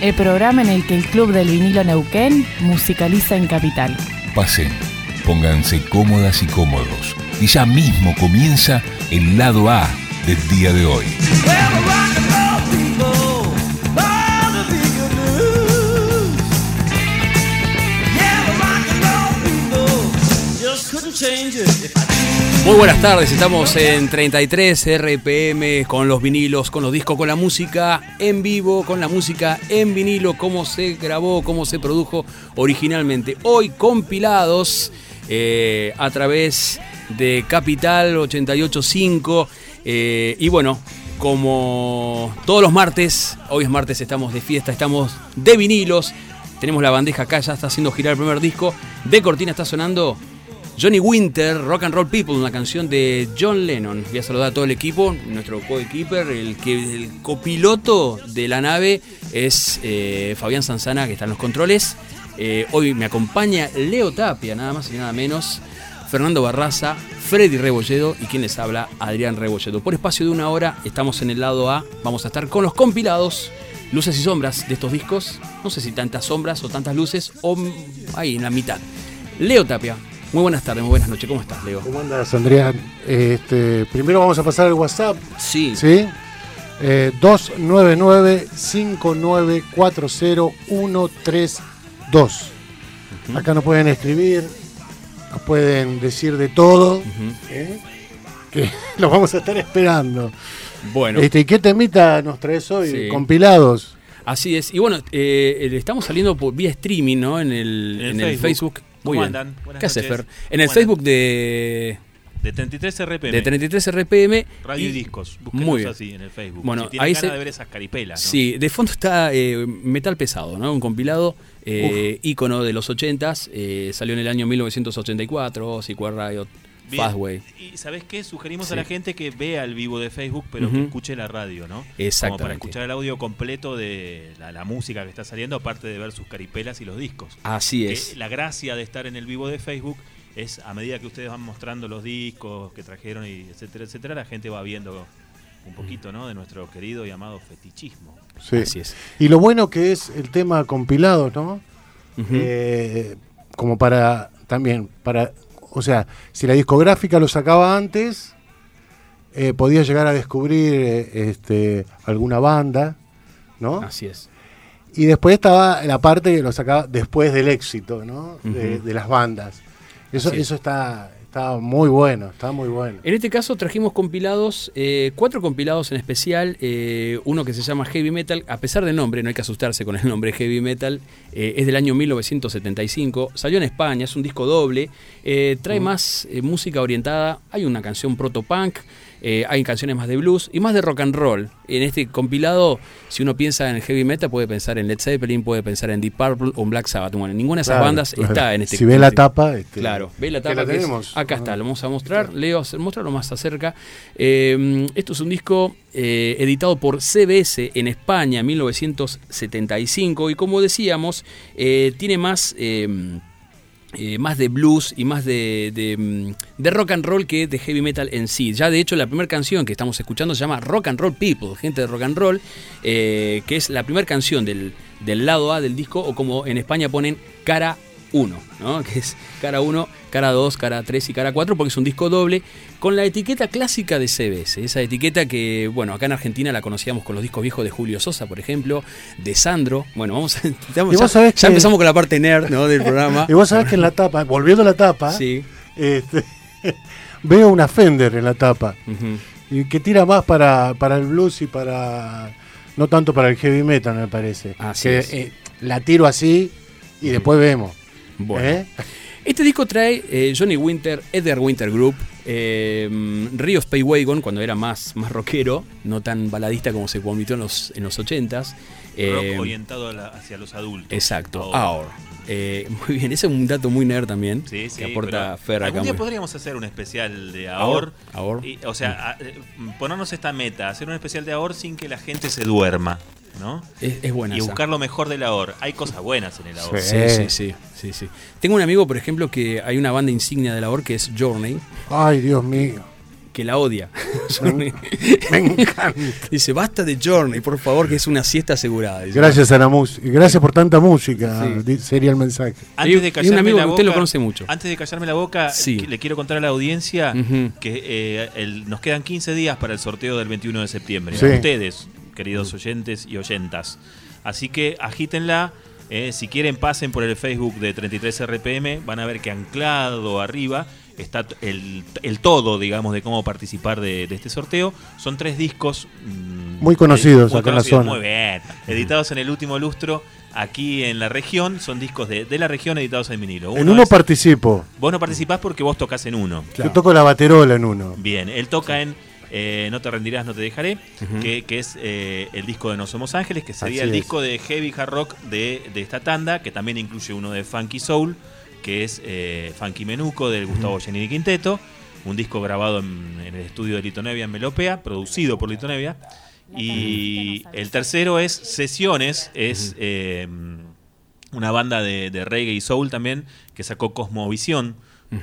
El programa en el que el Club del Vinilo Neuquén musicaliza en Capital. Pasen, pónganse cómodas y cómodos. Y ya mismo comienza el lado A del día de hoy. Muy buenas tardes, estamos en 33 RPM con los vinilos, con los discos, con la música en vivo, con la música en vinilo, cómo se grabó, cómo se produjo originalmente. Hoy compilados eh, a través de Capital 885 eh, y bueno, como todos los martes, hoy es martes, estamos de fiesta, estamos de vinilos, tenemos la bandeja acá, ya está haciendo girar el primer disco, de Cortina está sonando Johnny Winter, Rock and Roll People, una canción de John Lennon. Voy a saludar a todo el equipo, nuestro co-keeper, el, que, el copiloto de la nave es eh, Fabián Sanzana, que está en los controles. Eh, hoy me acompaña Leo Tapia, nada más y nada menos, Fernando Barraza, Freddy Rebolledo y quien les habla, Adrián Rebolledo. Por espacio de una hora estamos en el lado A, vamos a estar con los compilados, luces y sombras de estos discos. No sé si tantas sombras o tantas luces, o ahí en la mitad. Leo Tapia, muy buenas tardes, muy buenas noches. ¿Cómo estás, Leo? ¿Cómo andas, Andrea? Este, primero vamos a pasar el WhatsApp. Sí. ¿Sí? Eh, 299-5940-132. Acá nos pueden escribir, nos pueden decir de todo. ¿eh? Que los vamos a estar esperando. Bueno. Este, ¿Y qué temita nos traes hoy? Sí. Compilados. Así es. Y bueno, eh, estamos saliendo por, vía streaming, ¿no? En el, En el en el Facebook. Facebook. Muy ¿Cómo bien. andan? Buenas ¿Qué noches. Fer? En el ¿Cómo Facebook andan? de, De 33 RPM. de 33 RPM. Radio y, discos. Búsquenos Muy bien. así en el Facebook. Bueno, si tienen ahí ganas se- de ver esas caripelas. ¿no? Sí, de fondo está eh, Metal Pesado, ¿no? Un compilado eh, ícono de los 80s. eh, salió en el año 1984, Sequel Riot, Bien. Fastway. Y ¿sabes qué? Sugerimos Sí. a la gente que vea el vivo de Facebook, pero que escuche la radio, ¿no? Como para Exactamente. escuchar el audio completo de la, la música que está saliendo, aparte de ver sus caripelas y los discos. Así Que es. la gracia de estar en el vivo de Facebook es a medida que ustedes van mostrando los discos que trajeron y etcétera, etcétera, la gente va viendo un poquito, ¿no? De nuestro querido y amado fetichismo. Sí. Así es. Y lo bueno que es el tema compilado, ¿no? Eh, como para también para o sea si la discográfica lo sacaba antes eh, podía llegar a descubrir eh, este alguna banda no Así es. y después estaba la parte que lo sacaba después del éxito no de, de las bandas. Eso Así eso está está muy bueno está muy bueno. En este caso trajimos compilados, eh, cuatro compilados en especial, eh, uno que se llama Heavy Metal, a pesar del nombre, no hay que asustarse con el nombre Heavy Metal, eh, es del año 1975, salió en España, es un disco doble, trae más música orientada, hay una canción proto-punk, eh, hay canciones más de blues y más de rock and roll. En este compilado, si uno piensa en Heavy Metal, puede pensar en Led Zeppelin, puede pensar en Deep Purple o en Black Sabbath. Bueno, ninguna de esas Claro, bandas claro. está en este si ve la tapa este, Claro, ve la que tapa. la que es- tenemos. acá Ah. está, lo vamos a mostrar. Leo, mostrarlo más acerca. Eh, esto es un disco eh, editado por CBS en España en 1975 y como decíamos, tiene más... eh, más de blues y más de, de, mm, de rock and roll que de heavy metal en sí. Ya de hecho la primera canción que estamos escuchando se llama Rock and Roll People, gente de rock and roll, eh, que es la primera canción del, del lado A del disco o como en España ponen cara 1, ¿no? que es cara 1, cara 2, cara 3 y cara 4 porque es un disco doble con la etiqueta clásica de CBS, esa etiqueta que, bueno, acá en Argentina la conocíamos con los discos viejos de Julio Sosa, por ejemplo, de Sandro. Bueno, vamos a... ya, sabés ya que- empezamos con la parte nerd ¿no? del programa. y vos sabés que en la tapa volviendo a la tapa Sí. este, veo una Fender en la tapa y que tira más para, para el blues y para no tanto para el heavy metal me parece Así que es. eh, la tiro así y después vemos Bueno. ¿Eh? Este disco trae eh, Johnny Winter, Edgar Winter Group, eh, Río Wagon cuando era más, más rockero, no tan baladista como se convirtió en los, en los 80s. Rock Eh, orientado la- hacia los adultos. Exacto, Ahora. Eh, muy bien, ese es un dato muy nerd también. Sí, sí, que aporta Fer acá. Algún día muy- podríamos hacer un especial de. Ahor. Y, o sea, a- ponernos esta meta, hacer un especial de Ahor sin que la gente se duerma, ¿no? Es, es buena Y esa. buscar lo mejor del Ahor. Hay cosas buenas en el Ahor. Sí. Sí, sí, sí. Tengo un amigo, por ejemplo, que hay una banda insignia de labor que es Journey, Ay, Dios mío. que la odia. Journey. Me encanta. Dice, basta de Journey, por favor, que es una siesta asegurada. Dice. Gracias a la música. Gracias por tanta música. Sí. Sería el mensaje. Antes de un callarme amigo la boca, usted lo conoce mucho. Antes de callarme la boca, le quiero contar a la audiencia que eh, el- nos quedan 15 días para el sorteo del 21 de septiembre. Sí. A ustedes, queridos oyentes y oyentas. Así que agítenla. eh, si quieren, pasen por el Facebook de 33RPM. Van a ver que anclado arriba está el, el todo, digamos, de cómo participar de, de este sorteo. Son tres discos. mm, Muy conocidos muy acá en la zona. Muy bien. Editados en el último lustro. Aquí en la región, son discos de, de la región editados en vinilo. en uno es- participo. Vos no participás porque vos tocas en uno. Yo toco la baterola en uno. Bien, él toca en eh, No te rendirás, no te dejaré, que, que es eh, el disco de No Somos Ángeles, que sería Así el es. disco de heavy hard rock de, de esta tanda, que también incluye uno de Funky Soul, que es eh, Funky Menuco del Gustavo Giannini Quinteto, un disco grabado en, en el estudio de Lito Nevia en Melopea, producido por Lito Nevia. Y el tercero es Sesiones, es eh, una banda de, de reggae y soul también que sacó Cosmovisión.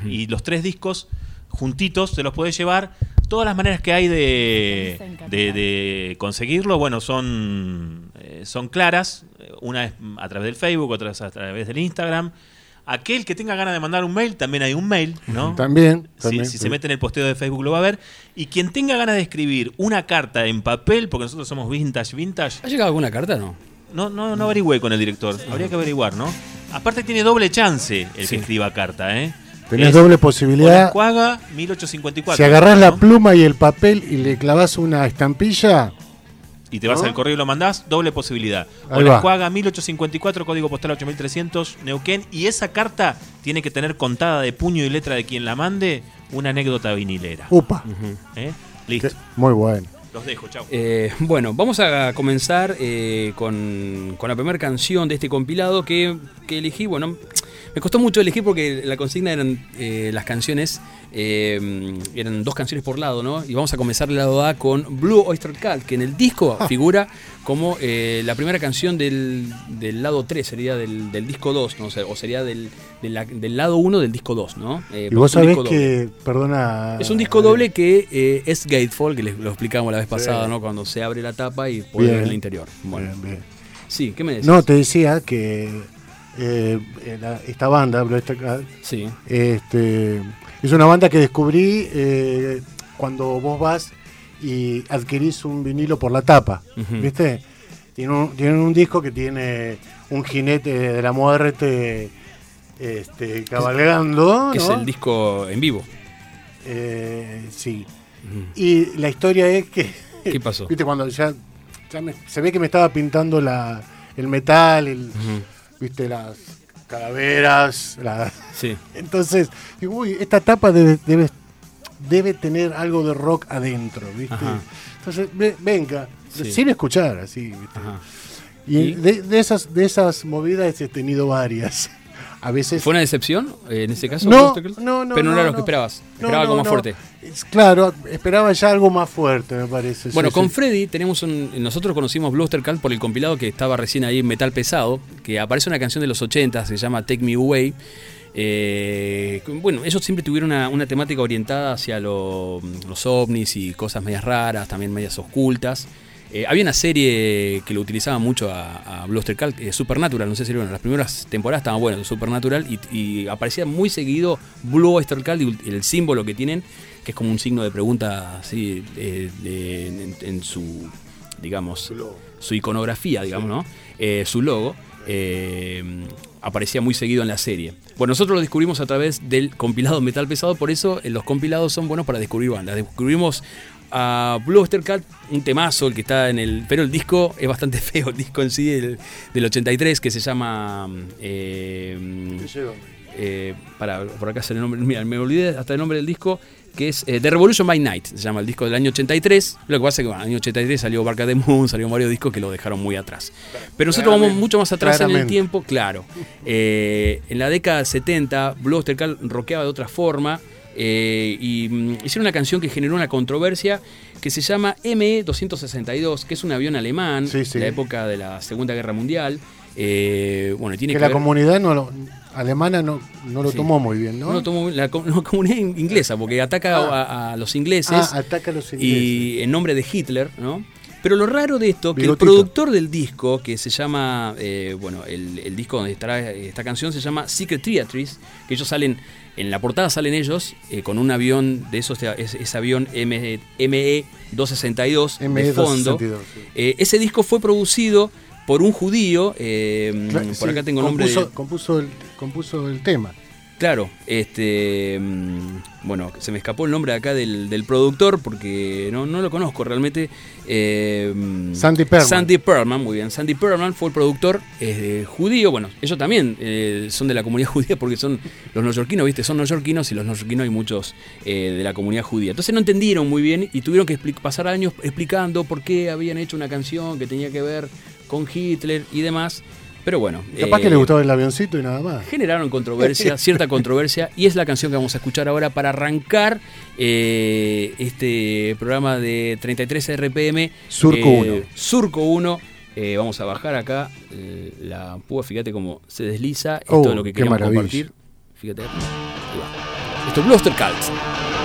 Y los tres discos juntitos se los puedes llevar. Todas las maneras que hay de, de, de conseguirlo, bueno, son, eh, son claras. Una es a través del Facebook, otra es a través del Instagram. Aquel que tenga ganas de mandar un mail, también hay un mail, ¿no? También. Si, también, si sí. se mete en el posteo de Facebook lo va a ver. Y quien tenga ganas de escribir una carta en papel, porque nosotros somos vintage, vintage, ¿Ha llegado alguna carta no? no, no, no averigüé con el director. Habría que averiguar, ¿no? Aparte tiene doble chance el Sí. que escriba carta, ¿eh? Tenés Es doble posibilidad. Cuaga 1854. Si agarrás la pluma y el papel y le clavas una estampilla, y te vas ¿no? al correo y lo mandás, doble posibilidad. Cuaga 1854, código postal 8300, Neuquén. Y esa carta tiene que tener contada de puño y letra de quien la mande una anécdota vinilera. upa. ¿eh? Listo. Muy bueno. Los dejo, chao. Eh, bueno, vamos a comenzar eh, con, con la primera canción de este compilado que, que elegí. Bueno, me costó mucho elegir porque la consigna eran eh, las canciones, eh, eran dos canciones por lado, ¿no? Y vamos a comenzar el lado A con Blue Oyster Cult, que en el disco figura como eh, la primera canción del, del lado 3, sería del, del disco 2, ¿no? O, sea, o sería del, del lado 1 del disco 2, ¿no? Y vos es un sabés que, perdona. Es un disco doble que es Gatefold, que les lo explicamos la vez pasada, ¿no? Cuando se abre la tapa y puede ver el interior. Bueno, Bien, bien. sí, ¿qué me decís? No, te decía que eh, la- esta banda, Sí, este, es una banda que descubrí eh, cuando vos vas y adquirís un vinilo por la tapa. ¿viste? Tienen un, tienen un disco que tiene un jinete de la muerte este, cabalgando, que es ¿no? el disco en vivo. Eh, sí. Y la historia es que, ¿Qué pasó? viste, cuando ya, ya me- se ve que me estaba pintando la, el metal, el. Viste, las calaveras, la- Sí, entonces, digo, uy, esta tapa debe, debe, debe tener algo de rock adentro, ¿viste? Ajá. Entonces, ve- venga, Sí. sin escuchar, así, ¿viste? ajá. Y, ¿Y? De, de esas, de esas movidas he tenido varias. A veces... ¿Fue una decepción eh, en ese caso? No, no, no, Pero no, no, era lo que esperabas. Esperaba algo más fuerte. Claro, esperaba ya algo más fuerte, me parece. Bueno, sí, con sí. Freddy tenemos un. Nosotros conocimos Bluster Cult por el compilado que estaba recién ahí en Metal Pesado, que aparece una canción de los 80, se llama Take Me Away. Eh, bueno, ellos siempre tuvieron una, una temática orientada hacia lo- los ovnis y cosas medias raras, también medias ocultas. Eh, había una serie que lo utilizaba mucho a, a Bluster Cult, eh, Supernatural, no sé si bueno, las primeras temporadas estaban buenas, Supernatural, y, y aparecía muy seguido Blue Oyster Cult y el símbolo que tienen, que es como un signo de pregunta así eh, de- en, en su, digamos, su iconografía, digamos, ¿no? Eh, su logo. eh, aparecía muy seguido en la serie. Bueno, nosotros lo descubrimos a través del compilado Metal Pesado, por eso los compilados son buenos para descubrir bandas. Descubrimos a Blue Oyster Cult, un temazo, el que está en el. Pero el disco es bastante feo, el disco en sí, el- del 83, que se llama. eh, eh, para, por acá sale el nombre, mira, me olvidé hasta el nombre del disco, que es eh, The Revolution by Night, se llama el disco del año 83. Lo que pasa es que bueno, en el año 83 salió Barca de Moon, salió varios discos que lo dejaron muy atrás. Pero nosotros vamos mucho más atrás en el tiempo, claro. Eh, en la década 70, Blue Oyster Cult rockeaba de otra forma. Eh, y mm, hicieron una canción que generó una controversia que se llama ME-262, que es un avión alemán Sí, sí. de la época de la Segunda Guerra Mundial. Eh, bueno, tiene Que que, la ver- comunidad no lo- alemana no, no lo Sí. tomó muy bien, ¿no? no lo tomó la, la comunidad in- inglesa, porque ataca a, a los ingleses ah, ataca a los ingleses. y en nombre de Hitler, ¿no? Pero lo raro de esto, que Bigotito. el productor del disco, que se llama, eh, bueno, el, el disco donde estará esta canción se llama Secret Theatres, que ellos salen, en la portada salen ellos eh, con un avión de esos, ese, ese avión ME, ME-262 de ME fondo. 262, sí. Eh, ese disco fue producido por un judío, eh, Claro, por sí, acá tengo el nombre de... compuso, el, compuso el tema. Claro, este. mm, Bueno, se me escapó el nombre acá del, del productor porque no, no lo conozco realmente. eh, mm, Sandy Perlman. Sandy Perlman, muy bien. Sandy Perlman fue el productor eh, judío. Bueno, ellos también eh, son de la comunidad judía porque son los neoyorquinos, ¿viste? Son neoyorquinos y los neoyorquinos hay muchos eh, de la comunidad judía. Entonces no entendieron muy bien y tuvieron que pasar años explicando por qué habían hecho una canción que tenía que ver con Hitler y demás. Pero bueno. Capaz eh, que le gustaba el avioncito y nada más. generaron controversia, cierta controversia, y es la canción que vamos a escuchar ahora para arrancar eh, este programa de 33 RPM. Surco eh, 1. Surco 1. Eh, vamos a bajar acá eh, la púa, fíjate cómo se desliza. Esto Oh, es lo que maravilla. compartir. Fíjate. Ahí va. Esto es Bluster Cult.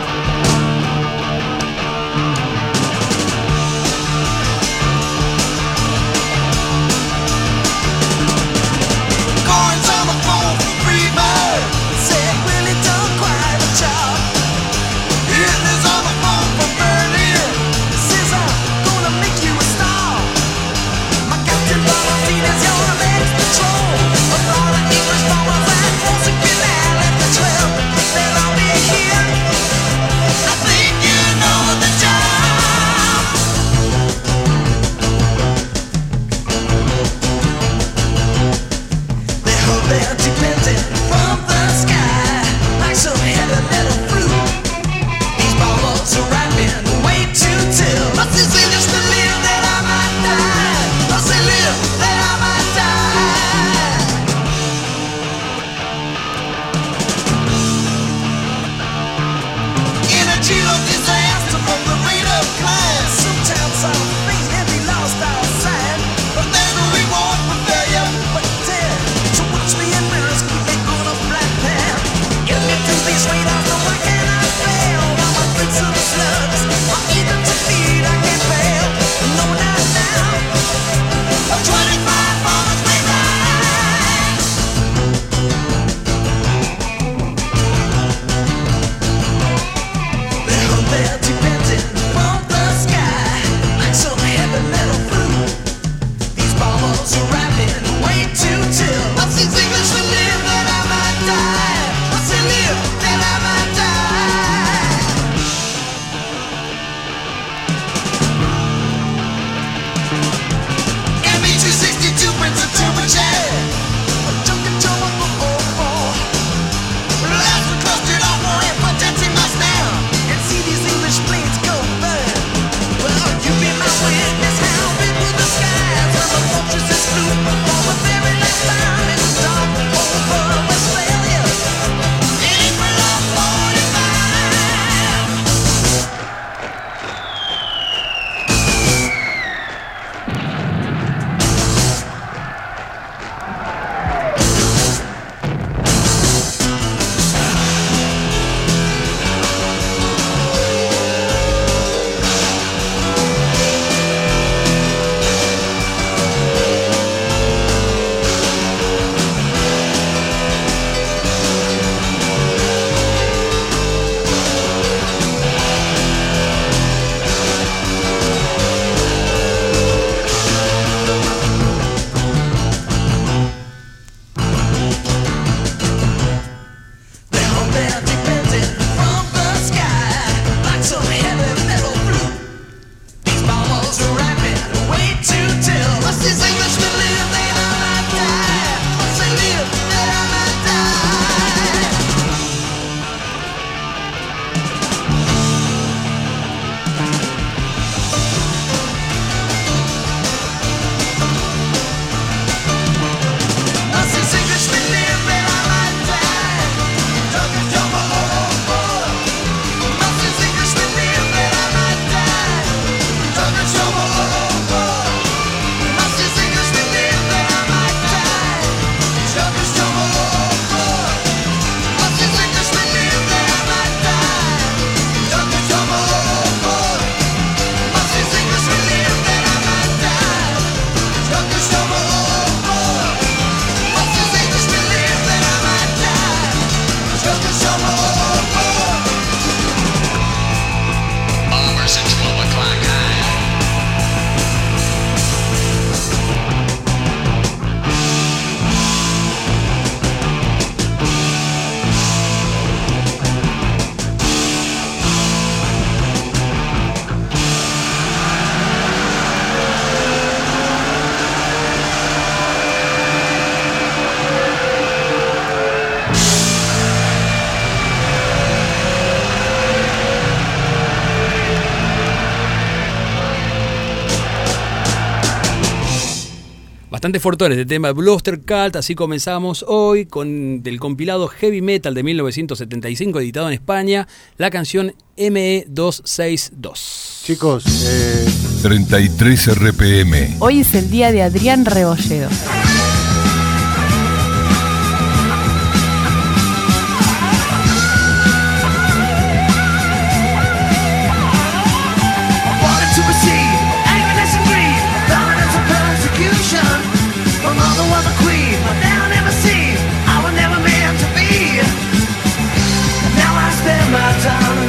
Bastante fuerte este tema Bluster Cult, así comenzamos hoy con del compilado Heavy Metal de 1975 editado en España, la canción E ME262. Chicos, eh, 33 RPM. Hoy es el día de Adrián Rebolledo.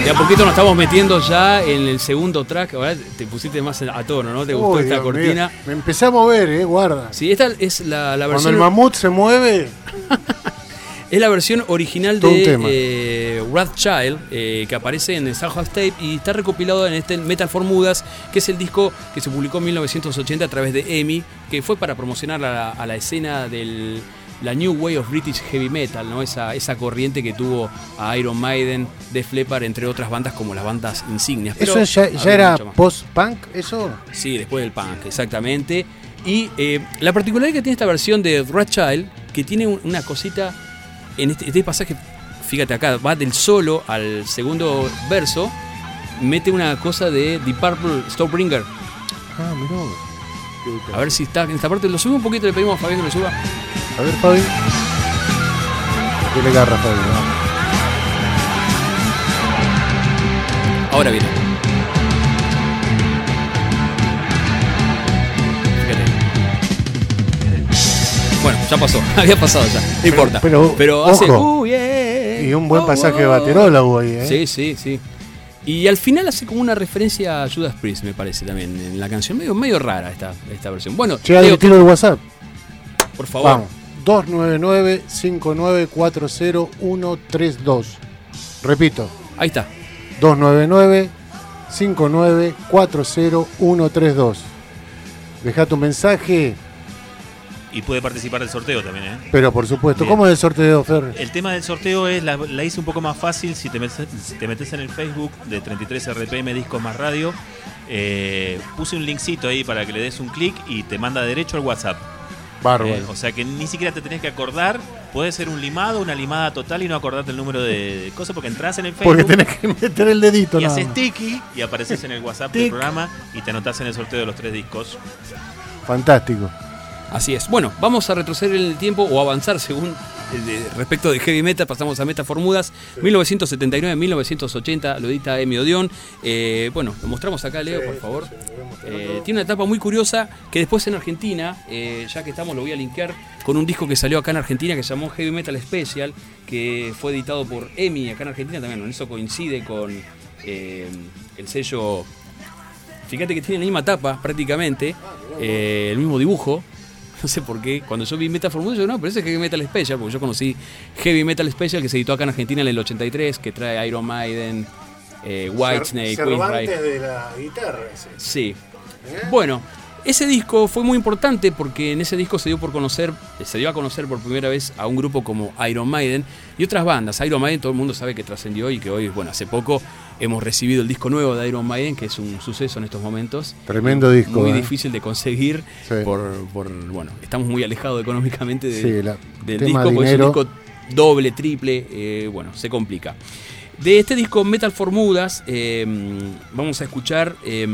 De a poquito nos estamos metiendo ya en el segundo track, ahora te pusiste más a tono, ¿no? ¿Te gustó esta Dios cortina? mío, me empecé a mover, eh, guarda. Sí, esta es la, la Cuando versión el mamut se mueve, Es la versión original Todo de eh, Wrathchild, eh, que aparece en el Soundhouse Tape y está recopilado en este Metal for Mudas, que es el disco que se publicó en 1980 a través de EMI, que fue para promocionar a la, a la escena del la New Way of British Heavy Metal, ¿no? esa, esa corriente que tuvo a Iron Maiden, Def Leppard, entre otras bandas como las bandas insignias. Pero eso ya, era post-punk, eso. Sí, después del punk, exactamente. Y eh, la particularidad que tiene esta versión de Child, que tiene un- una cosita en este, este pasaje, fíjate acá, va del solo al segundo verso, mete una cosa de The Purple Stonebringer. Ah, mirá. A ver si está en esta parte, lo sube un poquito, le pedimos a Fabián que lo suba. A ver, Fabi. Tiene garra, Fabi. vamos. Ahora viene. Fíjate. Bueno, ya pasó, había pasado ya, no importa. pero, hace. ojo. uh, yeah. Y un buen Oh, pasaje de oh. baterólogo ahí, ¿eh? Sí, sí, sí. Y al final hace como una referencia a Judas Priest, me parece también, en la canción. Medio, medio rara esta, esta versión. Bueno, Adri, Leo, tiro el WhatsApp. por favor. Vamos. 299-5940-132. Repito, Ahí está. 299-5940-132. Deja tu mensaje, Y puede participar del sorteo también, ¿eh? pero por supuesto, Bien. ¿cómo es el sorteo, Fer? El tema del sorteo es la, la hice un poco más fácil si te metes, si te metes en el Facebook de 33 RPM Discos más Radio. eh, puse un linkcito ahí para que le des un clic y te manda derecho al WhatsApp. Bárbaro. Eh, o sea que ni siquiera te tenés que acordar. Puede ser un limado, una limada total y no acordarte el número de, de cosas porque entras en el Porque Facebook tenés que meter el dedito, y nada haces tiki y apareces en el WhatsApp del programa y te anotás en el sorteo de los tres discos. Fantástico. Así es. Bueno, vamos a retroceder en el tiempo o avanzar según de- respecto de Heavy Metal. Pasamos a Meta Formudas. 1979-1980, lo edita Emi Odeon. Eh, bueno, lo mostramos acá, Leo, por favor. Eh, tiene una etapa muy curiosa que después en Argentina, eh, ya que estamos, lo voy a linkear con un disco que salió acá en Argentina que se llamó Heavy Metal Special, que fue editado por Emi acá en Argentina también. Bueno, eso coincide con eh, el sello Fíjate que tiene la misma tapa prácticamente, eh, el mismo dibujo. No sé por qué. Cuando yo vi Metal Formula, yo no, pero ese es Heavy Metal Special, porque yo conocí Heavy Metal Special que se editó acá en Argentina en el 83, que trae Iron Maiden, eh, Whitesnake, de la guitarra. ese. Sí. Bueno, ese disco fue muy importante porque en ese disco se dio por conocer, se dio a conocer por primera vez a un grupo como Iron Maiden y otras bandas. Iron Maiden todo el mundo sabe que trascendió y que hoy, bueno, hace poco hemos recibido el disco nuevo de Iron Maiden, que es un suceso en estos momentos. Tremendo disco, Muy ¿eh? difícil de conseguir Sí. por, por, bueno, estamos muy alejados económicamente de- Sí, la- del disco, porque es un disco doble, triple, eh, bueno, se complica. De este disco Metal Formudas eh, vamos a escuchar eh,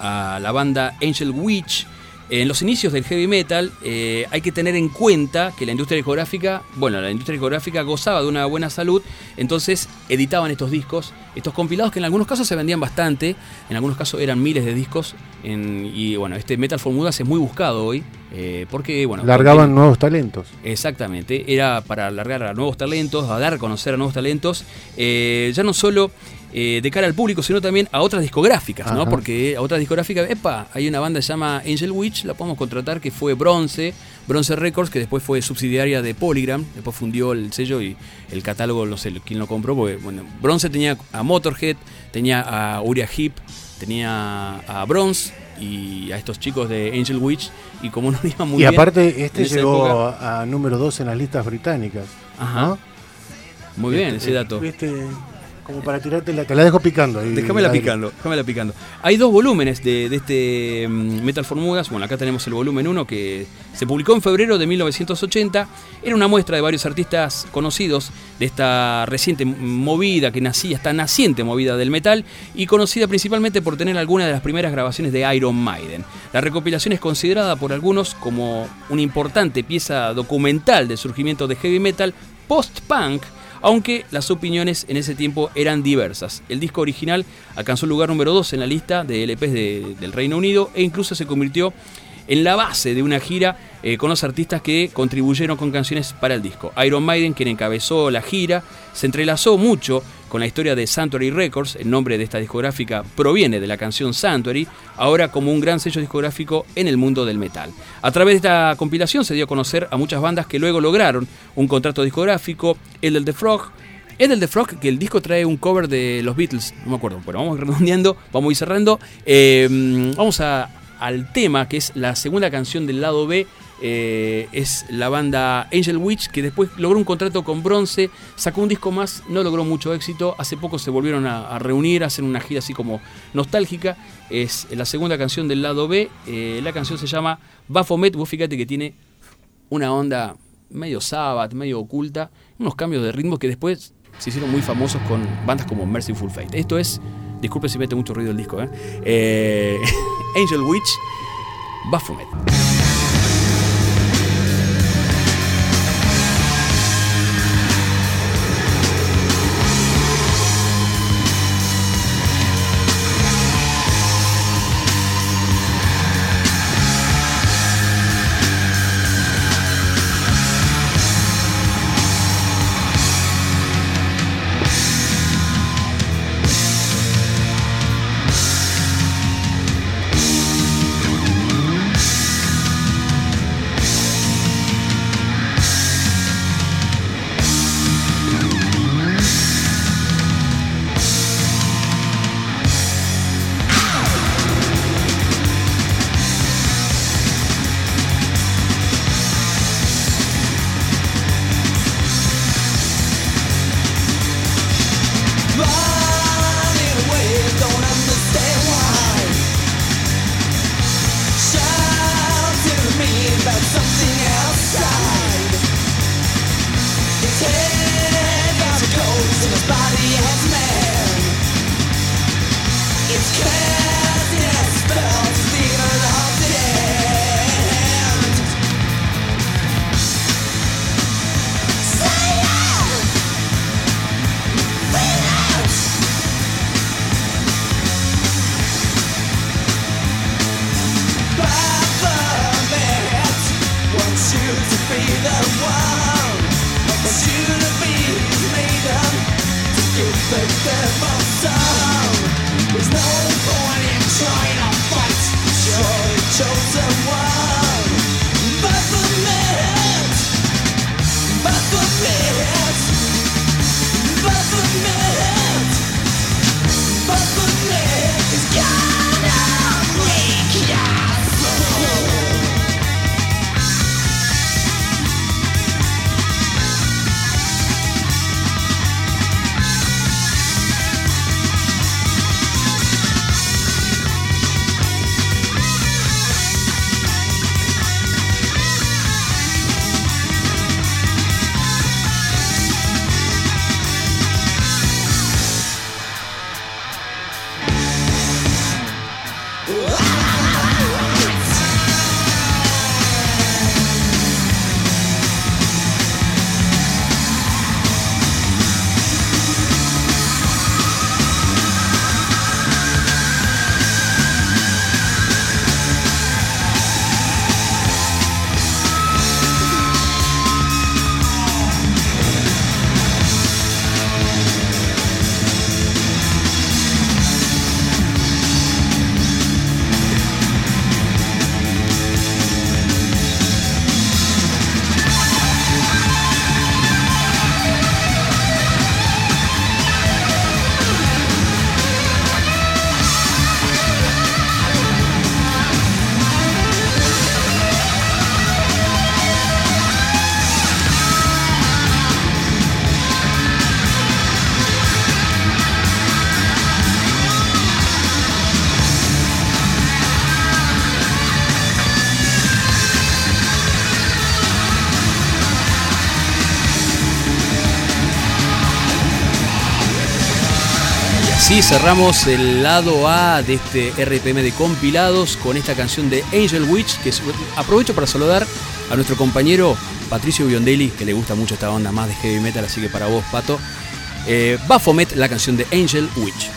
a la banda Angel Witch. En los inicios del heavy metal eh, hay que tener en cuenta que la industria discográfica, bueno, la industria discográfica gozaba de una buena salud, entonces editaban estos discos, estos compilados que en algunos casos se vendían bastante, en algunos casos eran miles de discos, en- y bueno, este Metal Formulas es muy buscado hoy, eh, porque bueno... Largaban nuevos talentos. Exactamente, era para alargar a nuevos talentos, a dar a conocer a nuevos talentos, eh, ya no solo eh, de cara al público, sino también a otras discográficas, ¿no? Porque a otras discográficas, epa, hay una banda que se llama Angel Witch, la podemos contratar, que fue Bronce, Bronce Records, que después fue subsidiaria de Polygram, después fundió el sello y el catálogo, no sé quién lo compró, porque bueno, Bronce tenía a Motorhead, tenía a Uriah Heep, tenía a Bronze y a estos chicos de Angel Witch, y como no iba muy y bien. aparte, este llegó época- a, número 2 en las listas británicas. Ajá. ¿no? Muy bien, Este, ese dato. ¿Viste Como para tirarte la, te la dejo picando. ahí, Déjamela picando, déjamela picando. Hay dos volúmenes de, de este mm, Metal Formulas. Bueno, acá tenemos el volumen 1 que se publicó en febrero de 1980. Era una muestra de varios artistas conocidos de esta reciente movida que nacía, esta naciente movida del metal y conocida principalmente por tener algunas de las primeras grabaciones de Iron Maiden. La recopilación es considerada por algunos como una importante pieza documental del surgimiento de heavy metal post-punk aunque las opiniones en ese tiempo eran diversas. El disco original alcanzó el lugar número 2 en la lista de LPs de- del Reino Unido e incluso se convirtió en la base de una gira eh, con los artistas que contribuyeron con canciones para el disco. Iron Maiden, quien encabezó la gira, se entrelazó mucho con la historia de Sanctuary Records, el nombre de esta discográfica proviene de la canción Sanctuary, ahora como un gran sello discográfico en el mundo del metal. A través de esta compilación se dio a conocer a muchas bandas que luego lograron un contrato discográfico, el del The Frog, del The Frog, que el disco trae un cover de los Beatles, no me acuerdo, pero vamos redondeando, vamos a ir cerrando. Eh, vamos a- al tema, que es la segunda canción del lado B, eh, es la banda Angel Witch, que después logró un contrato con Bronce, sacó un disco más, no logró mucho éxito, hace poco se volvieron a, a reunir, a hacer una gira así como nostálgica, es la segunda canción del lado B, eh, la canción se llama Baphomet, vos fíjate que tiene una onda medio Sabbath, medio oculta, unos cambios de ritmo que después se hicieron muy famosos con bandas como Merciful Fate. Esto es, disculpe si mete mucho ruido el disco, ¿eh? Eh, Angel Witch, Baphomet. Cerramos el lado A de este RPM de compilados con esta canción de Angel Witch, que aprovecho para saludar a nuestro compañero Patricio Biondelli, que le gusta mucho esta onda más de heavy metal, así que para vos, Pato. Eh, Baphomet, la canción de Angel Witch.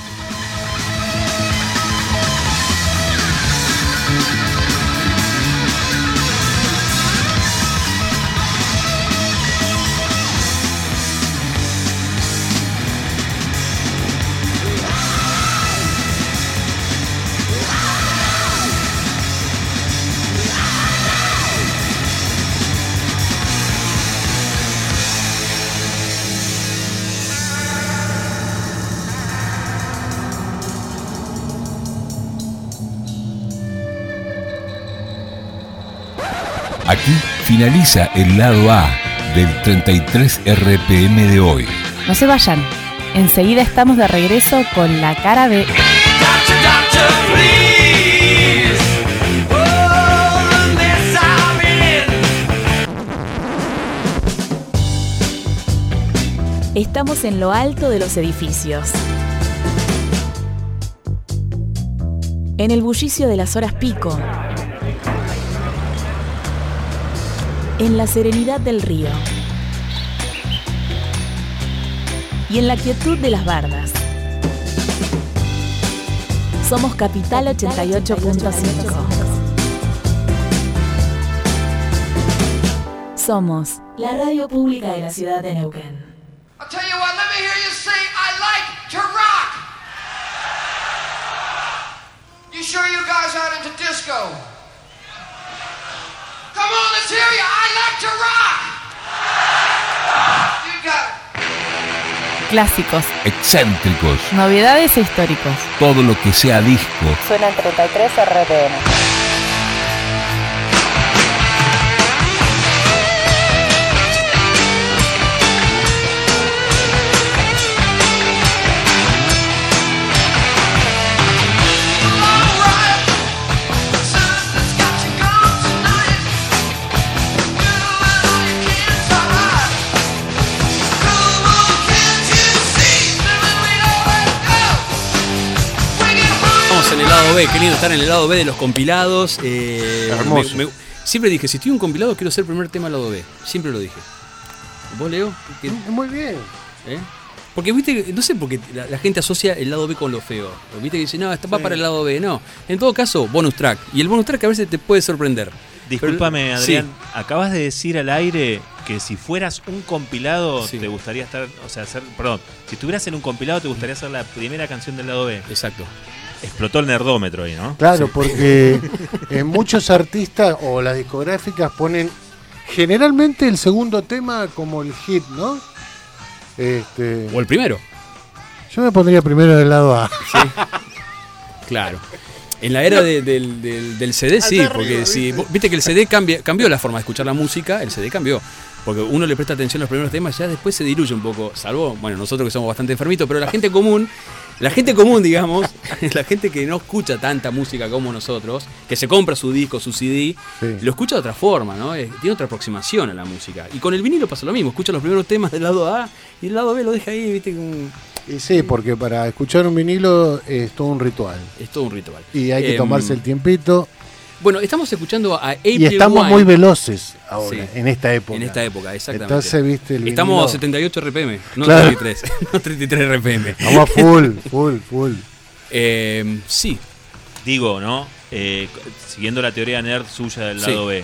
Finaliza el lado A del 33 RPM de hoy. No se vayan. Enseguida estamos de regreso con la cara de. Oh, in. Estamos en lo alto de los edificios. En el bullicio de las horas pico. En la serenidad del río. Y en la quietud de las bardas. Somos Capital 88.5. Somos la radio pública de la ciudad de Neuquén. You sure you guys aren't into disco? Clásicos, Excéntricos, novedades e históricos. todo lo que sea disco, Suena en 33 RPM. Lado B, qué lindo estar en el lado B de los compilados. eh, Hermoso. me- me- siempre dije, si estoy un compilado quiero ser el primer tema del lado B. Siempre lo dije. ¿Vos, Leo? ¿Qué- Muy bien. ¿Eh? Porque viste, no sé por qué la, la gente asocia el lado B con lo feo. Viste que dice, no, esto va para el lado B. No, en todo caso, bonus track. Y el bonus track a veces te puede sorprender. Discúlpame, Pero- Adrián. sí. Acabas de decir al aire que si fueras un compilado, Sí. te gustaría estar. O sea, hacer. Perdón, si estuvieras en un compilado, te gustaría hacer la primera canción del lado B. Exacto. Explotó el nerdómetro ahí, ¿no? Claro, porque en muchos artistas o las discográficas ponen generalmente el segundo tema como el hit, ¿no? Este, O el primero. yo me pondría primero del lado A. Claro. En la era de- del, del- del CD sí, porque si viste que el CD cambia, cambió la forma de escuchar la música, el CD cambió. Porque uno le presta atención a los primeros temas, ya después se diluye un poco, salvo, bueno, nosotros que somos bastante enfermitos, pero la gente común, la gente común, digamos, la gente que no escucha tanta música como nosotros, que se compra su disco, su CD, Sí. lo escucha de otra forma, ¿no? Tiene otra aproximación a la música. Y con el vinilo pasa lo mismo, escucha los primeros temas del lado A y el lado B lo deja ahí, viste, como- Y sí, porque para escuchar un vinilo es todo un ritual. es todo un ritual. Y hay que Em, tomarse el tiempito. Bueno, estamos escuchando a April Y estamos Wine. muy veloces ahora, Sí. en esta época. En esta época, exactamente. Entonces, viste, el Estamos a 78 RPM, no Claro. 33. no 33 RPM. Vamos a full, full, full. Eh, sí, Digo, ¿no? Eh, siguiendo la teoría nerd suya del Sí. lado B.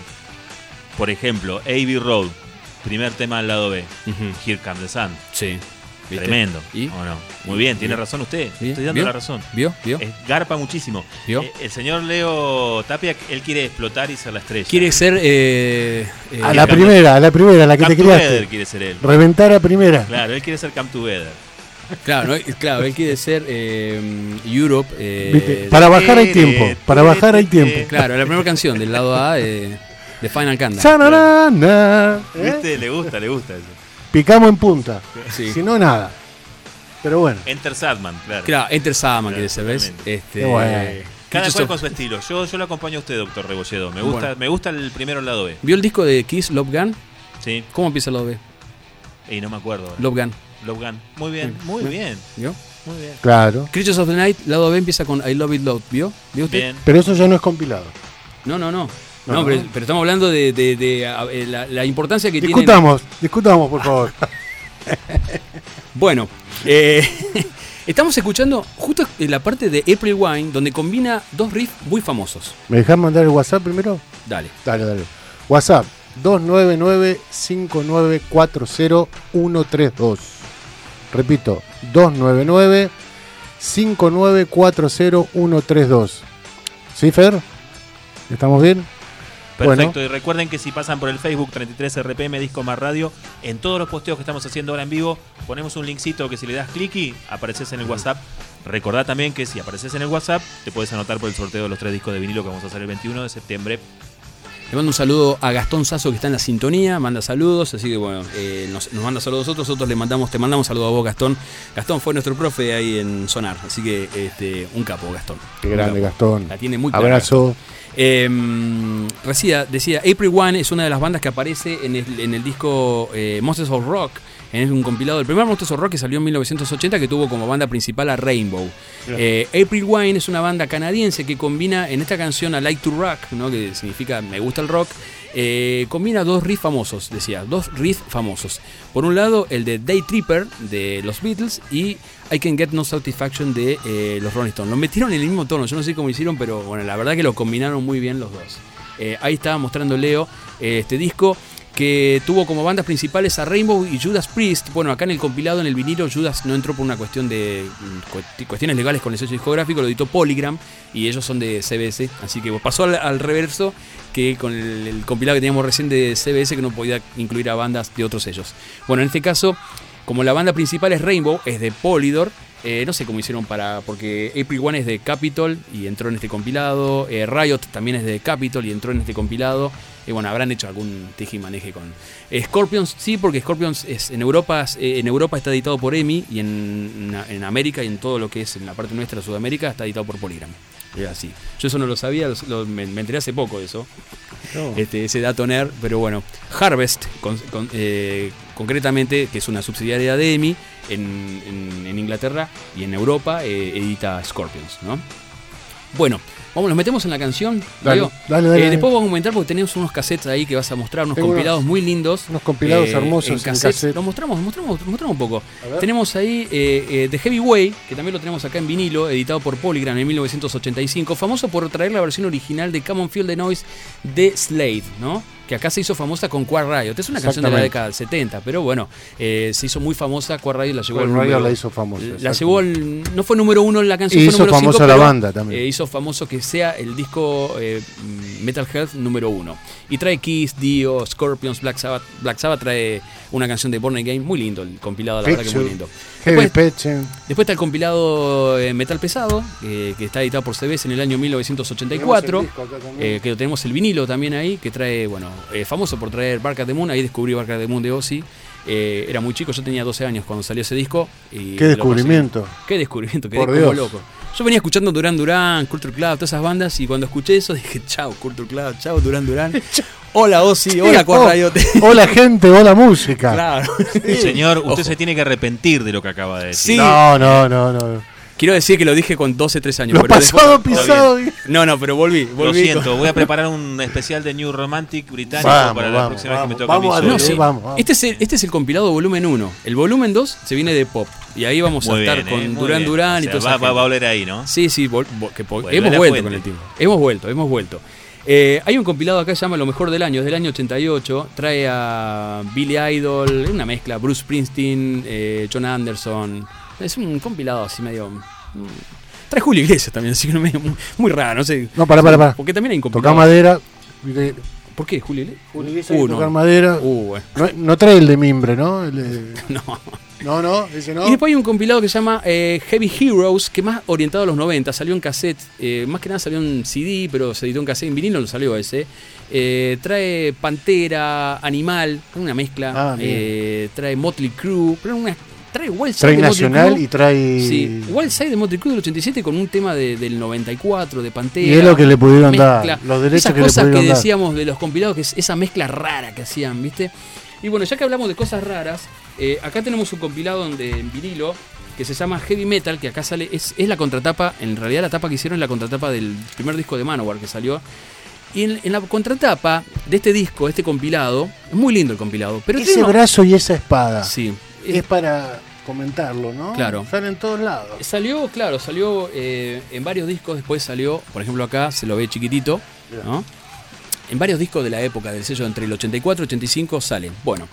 Por ejemplo, A.B. Road, primer tema del lado B. Ujú. Here Comes the Sun. sí. ¿Viste? Tremendo. ¿Y? ¿O no? Muy bien, tiene razón usted. Estoy dando ¿Vio? la razón. ¿Vio? ¿Vio? Garpa muchísimo. ¿Vio? Eh, el señor Leo Tapia, él quiere explotar y ser la estrella. Quiere ser. eh, eh, A la primera, a la primera, la que Come te Together criaste. quiere ser él. Reventar a primera. Claro, él quiere ser Come Together. Claro, ¿no? claro, él quiere ser eh, Europe. eh. Para bajar hay tiempo. Para bajar hay tiempo. Claro, la primera canción del lado A eh, de Final Countdown. ¿eh? Le gusta, le gusta eso. Picamos en punta. Sí. Si no, nada. Pero bueno. Enter Sadman, claro. Claro, Enter Sandman Claro, quiere ser, ¿ves? Este, bueno. Cada cual con su estilo. Yo, yo lo acompaño a usted, doctor Rebolledo. Me gusta, Bueno. me gusta el primero lado B. ¿Vio el disco de Kiss, Love Gun? Sí. ¿Cómo empieza el lado B? Y no me acuerdo. ahora. Love Gun. Love Gun. Muy bien, muy Bien. bien. ¿Vio? Muy bien. Claro. Creatures of the Night, lado B empieza con I Love It Loud, ¿vio? ¿Vio usted? Bien. Pero eso ya no es compilado. No, no, no. No, No. pero, pero estamos hablando de, de- de, a- eh, la, la importancia que tiene. Discutamos, discutamos, por favor. Bueno, eh, estamos escuchando justo en la parte de April Wine, donde combina dos riffs muy famosos. ¿Me dejás mandar el WhatsApp primero? Dale. Dale, dale. WhatsApp 299-5940-132. Repito, 299-5940-132. ¿Sí, Fer? ¿Estamos bien? Perfecto, Bueno. y recuerden que si pasan por el Facebook 33 RPM Disco Más Radio, en todos los posteos que estamos haciendo ahora en vivo, ponemos un linkcito que si le das clic y apareces en el WhatsApp. Recordá también que si apareces en el WhatsApp, te puedes anotar por el sorteo de los tres discos de vinilo que vamos a hacer el 21 de septiembre. Le mando un saludo a Gastón Sasso que está en la sintonía, manda saludos, así que bueno, eh, nos, nos manda saludos a nosotros, nosotros le mandamos, te mandamos saludos a vos Gastón. Gastón fue nuestro profe ahí en Sonar, así que este, un capo Gastón. Qué Un grande, capo. Gastón. La tiene muy clara. Eh, decía, decía, April One es una de las bandas que aparece en el, en el disco eh, Monsters of Rock. Es un compilado. El primer Monsters of Rock que salió en 1980 que tuvo como banda principal a Rainbow. Eh, April Wine es una banda canadiense que combina en esta canción a Like to Rock, ¿no? que significa me gusta el rock. eh, combina dos riffs famosos, decía, dos riffs famosos. Por un lado, el de Day Tripper de los Beatles y I Can Get No Satisfaction de eh, los Rolling Stones. Lo metieron en el mismo tono, yo no sé cómo hicieron, pero bueno, la verdad que lo combinaron muy bien los dos. Eh, ahí estaba mostrando Leo este disco que tuvo como bandas principales a Rainbow y Judas Priest. Bueno, acá en el compilado, en el vinilo, Judas no entró por una cuestión de mm, cuesti- cuestiones legales con el sello discográfico, lo editó Polygram y ellos son de CBS. Así que pasó al, reverso que con el, el compilado que teníamos recién de CBS que no podía incluir a bandas de otros sellos. Bueno, en este caso, como la banda principal es Rainbow, es de Polydor. eh, no sé cómo hicieron para. Porque April One es de Capitol y entró en este compilado. eh, Riot también es de Capitol y entró en este compilado. Y bueno, habrán hecho algún teje y maneje con. Scorpions, sí, porque Scorpions es, en, Europa, eh, en Europa está editado por EMI y en, en América y en todo lo que es en la parte nuestra, Sudamérica, está editado por Polygram. Es así. Yo eso no lo sabía, lo- lo- me, me enteré hace poco de eso este, ese dato nerd, pero bueno, Harvest, con- con- eh, concretamente, que es una subsidiaria de EMI en, en- en Inglaterra y en Europa, eh, edita Scorpions, ¿no? Bueno, vamos, nos metemos en la canción. Dale, Diego. dale, dale, Eh, dale. después vamos a comentar porque tenemos unos cassettes ahí que vas a mostrar, unos Tengo compilados unos- muy lindos. unos compilados hermosos en en cassette. cassette. Lo mostramos, mostramos, mostramos un poco. Tenemos ahí eh, eh, The Heavyweight, que también lo tenemos acá en vinilo, editado por Polygram en 1985, famoso por traer la versión original de Common Field the Noise de Slade, ¿no? Que acá se hizo famosa con Quad Riot. Es una canción de la década del 70, pero bueno, eh, se hizo muy famosa. Quad Riot la llevó Quad al Riot número- la hizo famosa, La llevó al- no fue número uno en la canción, Y fue hizo número cinco, famosa la pero, banda también. eh, hizo famoso que sea el disco eh, Metal Health número uno. Y trae Kiss, Dio, Scorpions, Black Sabbath. Black Sabbath trae una canción de Born Again muy lindo, el compilado, la verdad que muy Picture, lindo. Heavy Después, después está el compilado Metal Pesado, que está editado por CBS en el año 1984. Tenemos el disco que tenemos el vinilo también ahí, que trae, bueno, eh, famoso por traer Barca de Moon. Ahí descubrí Barca de Moon de Ozzy. Eh, era muy chico, yo tenía 12 años cuando salió ese disco. y Qué descubrimiento. Qué descubrimiento, quedé Por como Dios. loco. Yo venía escuchando Duran Duran, Culture Club, todas esas bandas, y cuando escuché eso dije, chao, Culture Club, chao, Duran Duran. hola Ozzy, hola Oh, Quad Riot. Hola gente, hola música. claro. Señor, usted Ojo. se tiene que arrepentir de lo que acaba de decir. Sí. No, no, no, no. Quiero decir que lo dije con 12, 13 años. Lo pero después- pasado pisado. y- No, no, pero volví, Lo siento, voy a preparar un especial de New Romantic británico Vamos, para la vamos, próxima vez que me toque a mí vamos a. No, Sí, sí. vamos, vamos. Este, es el, este es el compilado volumen 1. El volumen 2 se viene de pop. Y ahí vamos a estar bien, eh, con bien. Duran O y todo va, va- va a oler ahí, ¿no? Sí, sí, vol- vol- que hemos la vuelto fuente. con el tiempo. Hemos vuelto, hemos vuelto. Eh, hay un compilado acá que se llama Lo mejor del año, es del año 88. Trae a Billy Idol, una mezcla, Bruce Springsteen, eh, John Anderson. Es un compilado así medio. mm, Trae Julio Iglesias también, así que no medio muy, muy raro, no sé. No, pará, pará, pará. Porque también hay un Tocar madera. de- ¿Por qué, Julio Iglesias? Julio Iglesias Uh, tocar no. madera. Uh, bueno. No, no trae el de mimbre, ¿no? El de- No. No, no, ese no. Y después hay un compilado que se llama eh, Heavy Heroes, que más orientado a los 90, salió en cassette, eh, más que nada salió en CD, pero se editó en cassette, en vinilo no salió ese. Eh, trae Pantera, Animal, una mezcla, Ah, eh, trae Motley Crue, pero una, trae Wild Side trae de nacional y trae. Sí, Wild Side de Motley del 87 con un tema de- del 94, de Pantera. Y es lo que le pudieron mezcla. dar, los derechos Esas que le cosas pudieron que dar. decíamos de los compilados, que es esa mezcla rara que hacían, ¿viste? Y bueno, ya que hablamos de cosas raras, eh, acá tenemos un compilado donde, en vinilo que se llama Heavy Metal, que acá sale, es, es la contratapa, en realidad la tapa que hicieron es la contratapa del primer disco de Manowar que salió. Y en, en la contratapa de este disco, este compilado, es muy lindo el compilado, pero Ese tiene brazo y esa espada. Sí. Es para comentarlo, ¿no? Claro. Están en todos lados. Salió, claro, salió eh, en varios discos, después salió, por ejemplo acá se lo ve chiquitito, ¿no? En varios discos de la época del sello entre el 84 y 85 salen. Bueno,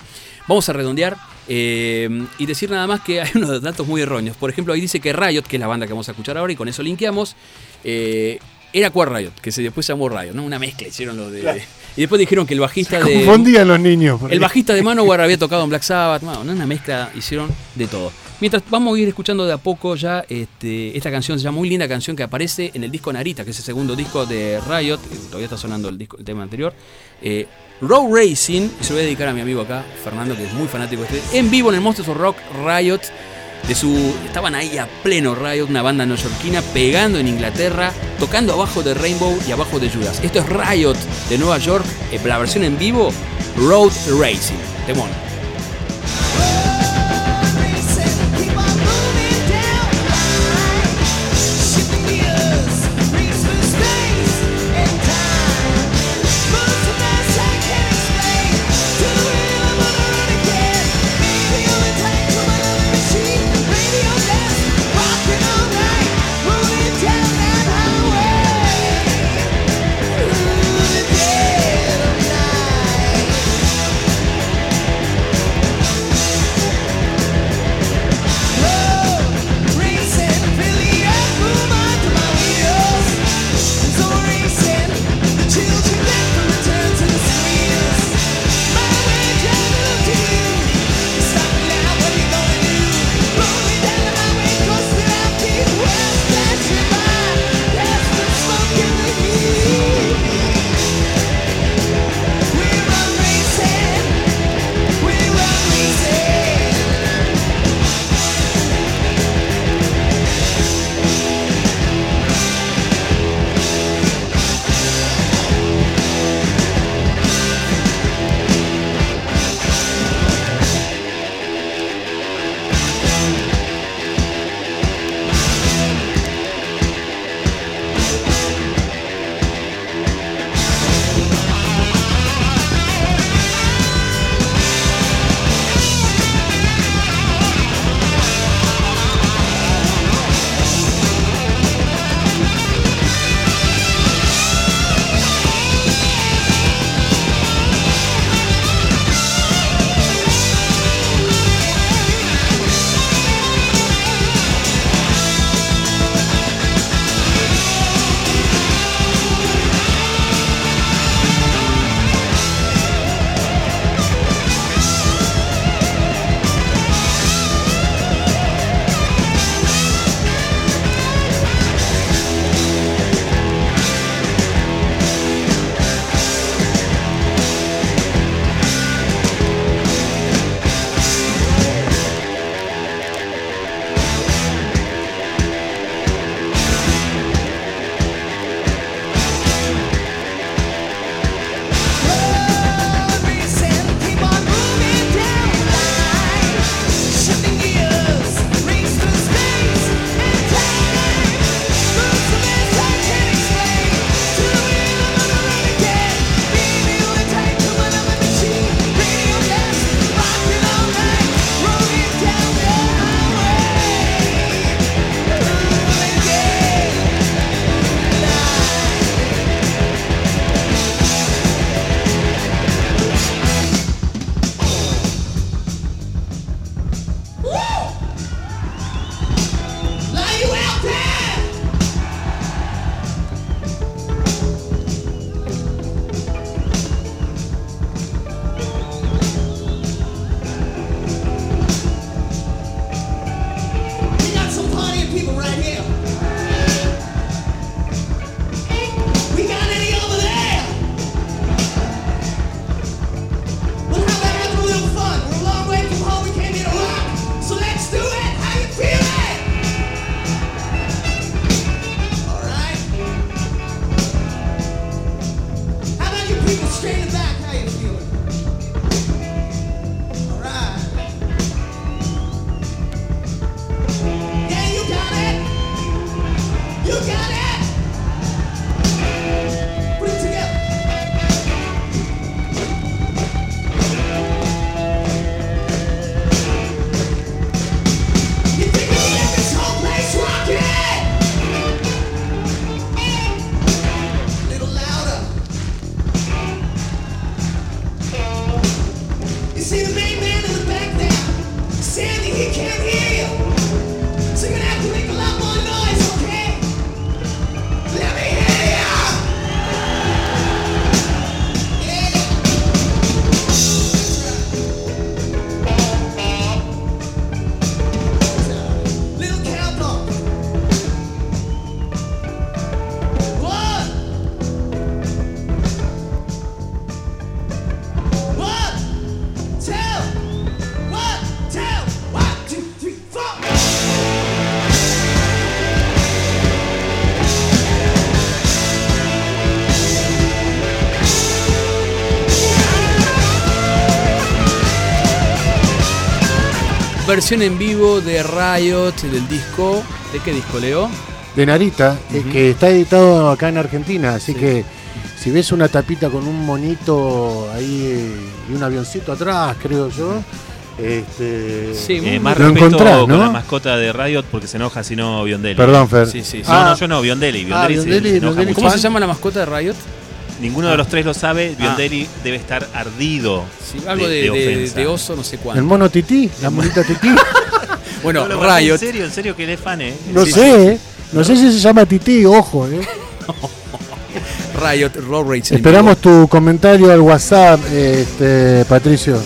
vamos a redondear eh, y decir nada más que hay unos datos muy erróneos. Por ejemplo, ahí dice que Riot, que es la banda que vamos a escuchar ahora y con eso linkeamos, eh, era Quad Riot, que se después se llamó Riot, ¿no? Una mezcla hicieron lo de... Claro. Y después dijeron que el bajista de... Confundían los niños. El bajista de Manowar había tocado en Black Sabbath, bueno, una mezcla, hicieron de todo. Mientras vamos a ir escuchando de a poco ya este, esta canción, se llama muy linda canción que aparece en el disco Narita, que es el segundo disco de Riot, que todavía está sonando el, disco, el tema anterior. Eh, Road Racing, y se lo voy a dedicar a mi amigo acá, Fernando, que es muy fanático de este, en vivo en el Monsters of Rock Riot. De su, estaban ahí a pleno Riot, una banda neoyorquina pegando en Inglaterra, tocando abajo de Rainbow y abajo de Judas. Esto es Riot de Nueva York, eh, la versión en vivo, Road Racing. Temón. Versión en vivo de Riot del disco. ¿De qué disco, Leo? de Narita, Ujú. que está editado acá en Argentina, así Sí. que si ves una tapita con un monito ahí eh, y un avioncito atrás, creo yo, este, Sí, Eh, más Lo respeto encontrás, con ¿no? la mascota de Riot porque se enoja si no Biondelli. Perdón, Fer. Sí, sí, sí. No, Ah, no, yo no, Biondelli. Biondelli, Ah, se- Biondelli, se enoja Biondelli. mucho. ¿Cómo se llama la mascota de Riot? Ninguno de los tres lo sabe. Ah. Biondelli debe estar ardido. Sí, algo de, de de- ofensa. de oso, no sé el cuánto. mono tití, la monita tití, Bueno, No, Riot. En serio, en serio que él es fan, ¿eh? no Sí, sé, eh, no sé si se llama tití, ojo, eh. Riot Road Rage. Esperamos tu comentario al WhatsApp, este, Patricio.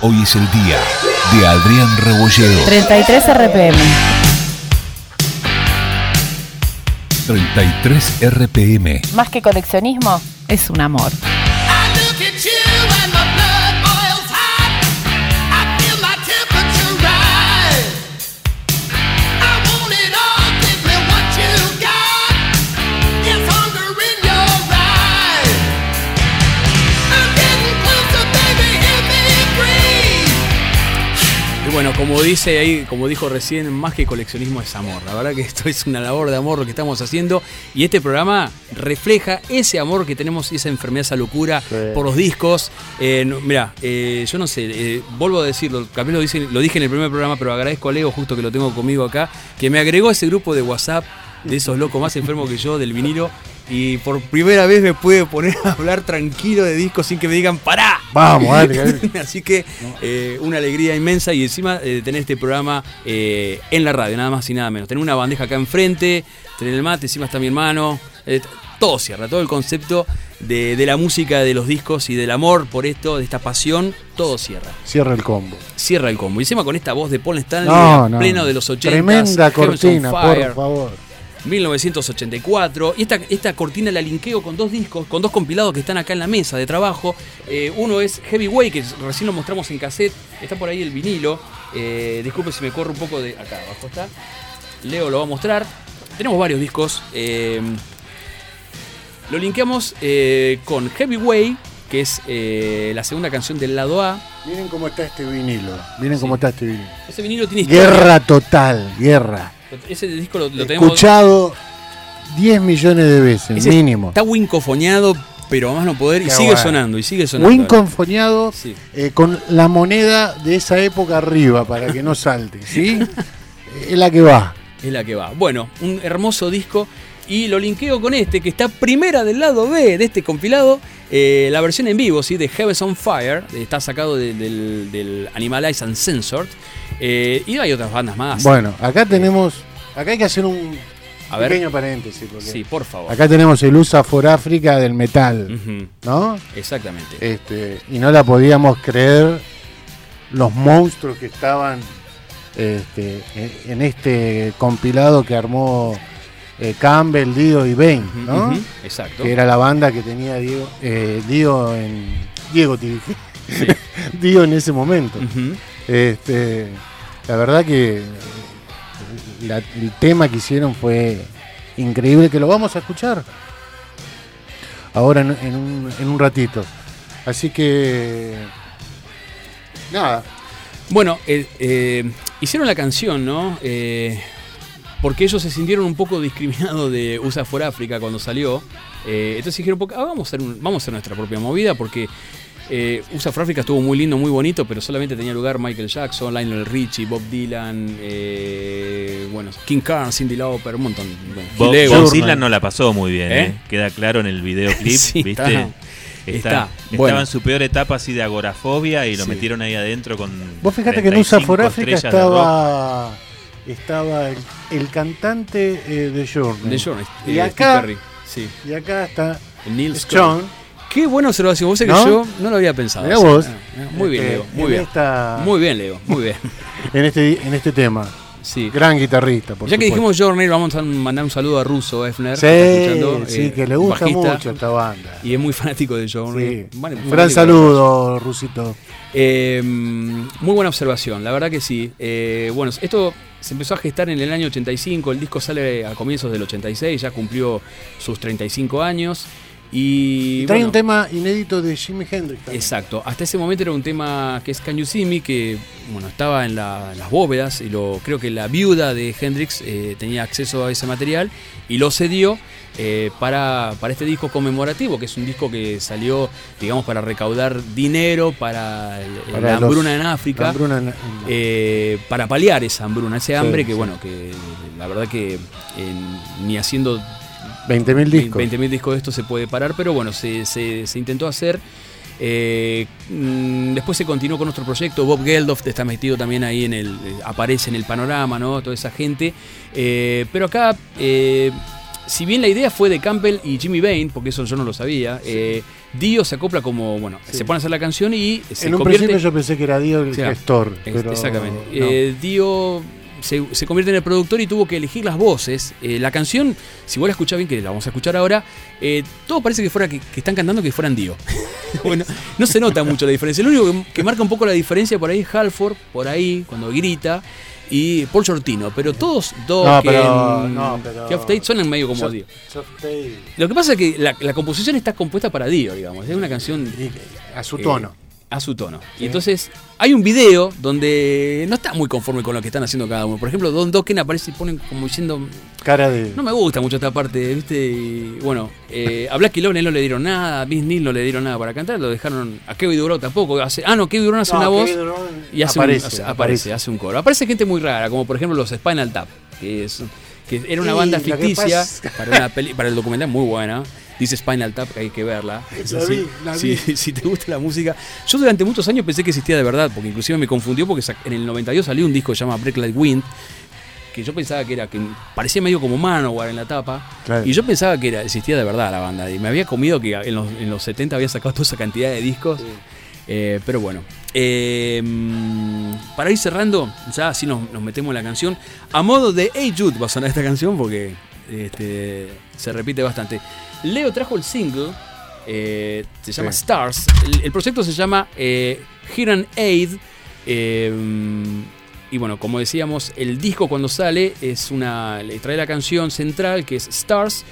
Hoy es el día de Adrián Rebolledo. 33 RPM. 33 RPM. Más que coleccionismo, es un amor. I look at you and my bueno, como dice ahí, como dijo recién, más que coleccionismo es amor. La verdad que esto es una labor de amor lo que estamos haciendo. Y este programa refleja ese amor que tenemos y esa enfermedad, esa locura Sí. por los discos. Eh, no- mira, eh, yo no sé, eh, vuelvo a decirlo, capaz lo, dice- lo dije en el primer programa, pero agradezco a Leo, justo que lo tengo conmigo acá, que me agregó a ese grupo de WhatsApp de esos locos más enfermos que yo, del vinilo. Y por primera vez me pude poner a hablar tranquilo de discos sin que me digan ¡Pará! Vamos, dale. Así que eh, una alegría inmensa y encima eh, tener este programa eh, en la radio, nada más y nada menos. Tener una bandeja acá enfrente, tener el mate, encima está mi hermano. eh, todo cierra, todo el concepto de, de la música, de los discos y del amor por esto, de esta pasión, todo cierra. Cierra el combo. Cierra el combo. Y encima con esta voz de Paul Stanley No, no. pleno de los 80 Tremenda cortina, por favor. 1984. Y esta, esta cortina la linkeo con dos discos, con dos compilados que están acá en la mesa de trabajo. Eh, uno es Heavyweight, que recién lo mostramos en cassette. Está por ahí el vinilo. Eh, disculpe si me corro un poco de. Acá abajo está. Leo lo va a mostrar. Tenemos varios discos. eh, lo linkeamos eh, con Heavyweight, que es eh, la segunda canción del lado A. Miren cómo está este vinilo. Miren cómo está este vinilo. Ese vinilo tiene historia. Guerra total, guerra. Ese disco lo, lo tenemos. Escuchado 10 millones de veces, Ese mínimo. Está wincofoneado, pero a más no poder. Y sigue sonando, y sigue sonando. Win confoneado Sí. eh, con la moneda de esa época arriba para que no salte, ¿sí? es la que va. Es la que va. Bueno, un hermoso disco. Y lo linkeo con este, que está primera del lado B de este compilado. eh, la versión en vivo, ¿sí? De Heavens on Fire. Está sacado de- del, del Animalized and Censored. Eh, y hay otras bandas más. Bueno, acá tenemos, acá hay que hacer un A ver. pequeño paréntesis. porque Sí, por favor. Acá tenemos el USA for Africa del metal, ¿no? Exactamente. Este, y no la podíamos creer los monstruos que estaban este, en- en este compilado que armó eh, Campbell, Dio y Bane, ¿no? Exacto. Que era la banda que tenía Diego, eh, Dio en. Diego, te dije. Sí. Dio en ese momento. Ujú. Este, la verdad que el tema que hicieron fue increíble, que lo vamos a escuchar ahora en, un, en un ratito. Así que, nada, Bueno, eh, eh, hicieron la canción, ¿no? Eh, porque ellos se sintieron un poco discriminados de USA for Africa cuando salió. Entonces dijeron, "Ah, vamos, vamos a hacer nuestra propia movida porque eh, USA for Africa estuvo muy lindo, muy bonito, pero solamente tenía lugar Michael Jackson, Lionel Richie, Bob Dylan, eh, bueno, King Carnes, Cindy Lauper, un montón. Bueno, Bob, Bob. Dylan no la pasó muy bien, ¿Eh? ¿eh? Queda claro en el videoclip, Sí, ¿viste? está. Está, Está. estaba Bueno. en su peor etapa así de agorafobia y lo Sí. metieron ahí adentro con. Vos fíjate que en USA 35 for Africa estaba, estaba el, el cantante eh, de Journey. De Journey, Y eh, acá, Perry, sí. y acá está Neil Scott. John. Qué buena observación. Vos sé que ¿No? yo no lo había pensado. Mirá vos. Muy bien, este, Leo. Muy en bien. esta- Muy bien, Leo. Muy bien. en, este, en este tema. Sí. Gran guitarrista, por ya que dijimos Journey, vamos a mandar un saludo a Russo Efner. Sí, que sí, eh, que le gusta bajista, mucho esta banda. Y es muy fanático de Journey. Sí. Vale, gran saludo, Rusito. Eh, muy buena observación, la verdad que sí. Eh, bueno, esto se empezó a gestar en el año 85, el disco sale a comienzos del 86, ya cumplió sus 35 años. Y, trae bueno, un tema inédito de Jimi Hendrix. también. Exacto, hasta ese momento era un tema que es Can You See Me, que bueno, estaba en, la- en las bóvedas y lo, creo que la viuda de Hendrix eh, tenía acceso a ese material y lo cedió eh, para, para este disco conmemorativo, que es un disco que salió, digamos, para recaudar dinero para, el- Para la los- hambruna en África. La hambruna en- en- eh, para paliar esa hambruna, ese hambre que sí. bueno, que la verdad que ni haciendo 20.000 discos. 20.000 discos de esto se puede parar, pero bueno, se, se- se intentó hacer. Eh, mm, después se continuó con otro proyecto. Bob Geldof está metido también ahí en el. eh, aparece en el panorama, ¿no? Toda esa gente. Eh, pero acá, eh, si bien la idea fue de Campbell y Jimmy Bain, porque eso yo no lo sabía, eh, Dio se acopla como. Bueno, Sí. se pone a hacer la canción y se en un convierte. principio yo pensé que era Dio el gestor. Pero Exactamente. no. Eh, Dio se, se convierte en el productor y tuvo que elegir las voces. Eh, la canción, si vos la escuchás bien, que la vamos a escuchar ahora, eh, todo parece que fuera que, que están cantando que fueran Dio. bueno, no se nota mucho la diferencia. Lo único que, que marca un poco la diferencia por ahí es Halford, por ahí, cuando grita. Y Paul Shortino, pero todos dos No, que pero- en no, pero- Geoff Tate suenan medio como Dio. Lo que pasa es que la, la composición está compuesta para Dio, digamos. Es una canción a su eh, tono. A su tono. Sí. Y entonces hay un video donde no está muy conforme con lo que están haciendo cada uno. Por ejemplo, Don Dokken aparece y ponen como diciendo, Cara de. no me gusta mucho esta parte, ¿viste? Y, bueno, eh, a Blacky Lone no le dieron nada, a Vince Neil no le dieron nada para cantar, lo dejaron a Kevin Durant tampoco. Hace, ah, no, Kevin Durant hace No, una voz y hace aparece, un, hace- aparece. hace un coro. Aparece gente muy rara, como por ejemplo los Spinal Tap, que es que era una Sí, banda ficticia para, una peli- para el documental muy buena. Dice Spinal Tap, que hay que verla. Es La así. vi, la Si- vi. si te gusta la música. Yo durante muchos años pensé que existía de verdad, porque inclusive me confundió porque en el 92 salió un disco que se llama Break Like Wind, que yo pensaba que era, que parecía medio como Manowar en la tapa, Claro. y yo pensaba que era, existía de verdad la banda, y me había comido que en los, en los 70 había sacado toda esa cantidad de discos, Eh, pero bueno. Eh, mm, para ir cerrando, ya así nos, nos metemos en la canción, a modo de Hey Jude va a sonar esta canción porque este, se repite bastante. Leo trajo el single, eh, se llama Sí. Stars. El, el proyecto se llama eh, and Aid. eh, y bueno, como decíamos, el disco cuando sale es una. le trae la canción central que es Stars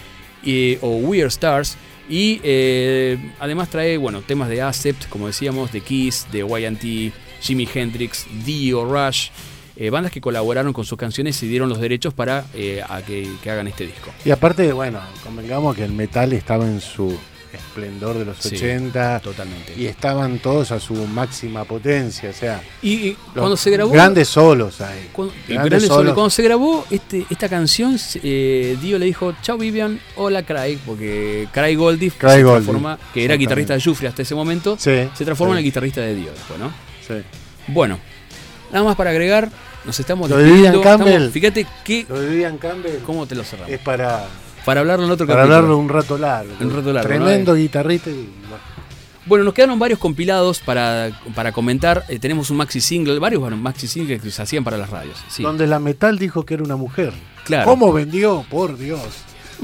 eh, o We Are Stars. Y eh, además trae, bueno, temas de Acept, como decíamos, de Kiss, de YT, Jimi Hendrix, Dio, Rush. Eh, bandas que colaboraron con sus canciones y dieron los derechos para eh, a que, que hagan este disco. Y aparte, bueno, convengamos que el metal estaba en su esplendor de los Sí, 80 Totalmente. y estaban todos a su máxima potencia. O sea, Y, y los cuando se grabó. Grandes solos ahí. Cuando, Grandes grandes solos. solos. Cuando se grabó este, esta canción, eh, Dio le dijo, chao Vivian, hola Craig, porque Craig Craig se transforma, que era guitarrista de Jufri hasta ese momento, Sí, se transforma sí, en el guitarrista de Dio después, ¿no? sí. Bueno, nada más para agregar, nos estamos Lo despidiendo, Campbell. estamos- fíjate que, Lo de Vivian Campbell cómo te lo cerramos. es para, Para hablarlo en otro para capítulo. hablarlo un rato largo. Un rato largo, Tremendo guitarrista. y- Bueno, nos quedaron varios compilados para, para comentar. Eh, tenemos un maxi single, varios bueno, maxi singles que se hacían para las radios. Sí, Donde la metal dijo que era una mujer. claro. ¿Cómo vendió? Por Dios.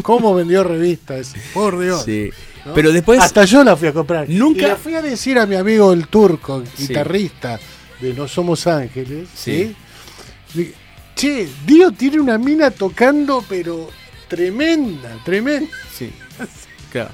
¿Cómo vendió revistas? Por Dios. Sí. ¿no? Pero después. Hasta yo la fui a comprar. Nunca- Y le fui a decir a mi amigo el turco, Sí. De No Somos Ángeles, Sí. Che, Dio tiene una mina tocando, pero tremenda, tremenda. Sí. Claro.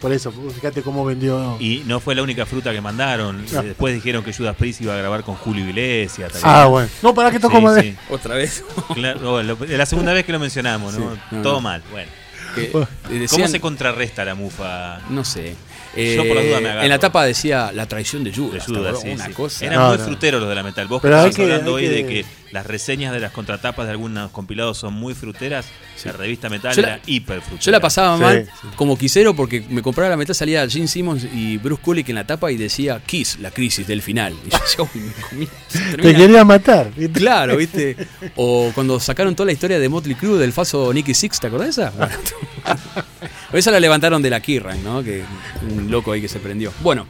Por eso, fíjate cómo vendió. Y no fue la única fruta que mandaron. No. Después dijeron que Judas Priest iba a grabar con Julio Iglesias. Ah, bueno. No, para que tocó Sí. Otra vez. Claro, bueno, lo- es la segunda vez que lo mencionamos, ¿no? Sí. No, Todo no. mal. Bueno, Que, eh, ¿cómo decían- se contrarresta la mufa? No sé. Yo por las dudas me Eh, agarro. en la tapa decía la traición de de Judas. sí, Una sí. cosa. Eran No, muy no. fruteros los de la metal. Vos Pero estás que- hablando hoy de que- las reseñas de las contratapas de algunos compilados son muy fruteras. La revista metal Yo la- era hiper frutera. Yo la pasaba Sí, mal sí. como quisero porque me compraba la metal, salía Gene Simmons y Bruce Kulick en la tapa y decía Kiss, la crisis del final. Y yo decía, uy, me comí- se Te quería matar. ¿viste? Claro, ¿viste? O cuando sacaron toda la historia de Motley Crue del falso Nicky Six, ¿te acordás de esa? Esa la levantaron de la Kirran, ¿no? Que un loco ahí que se prendió. Bueno,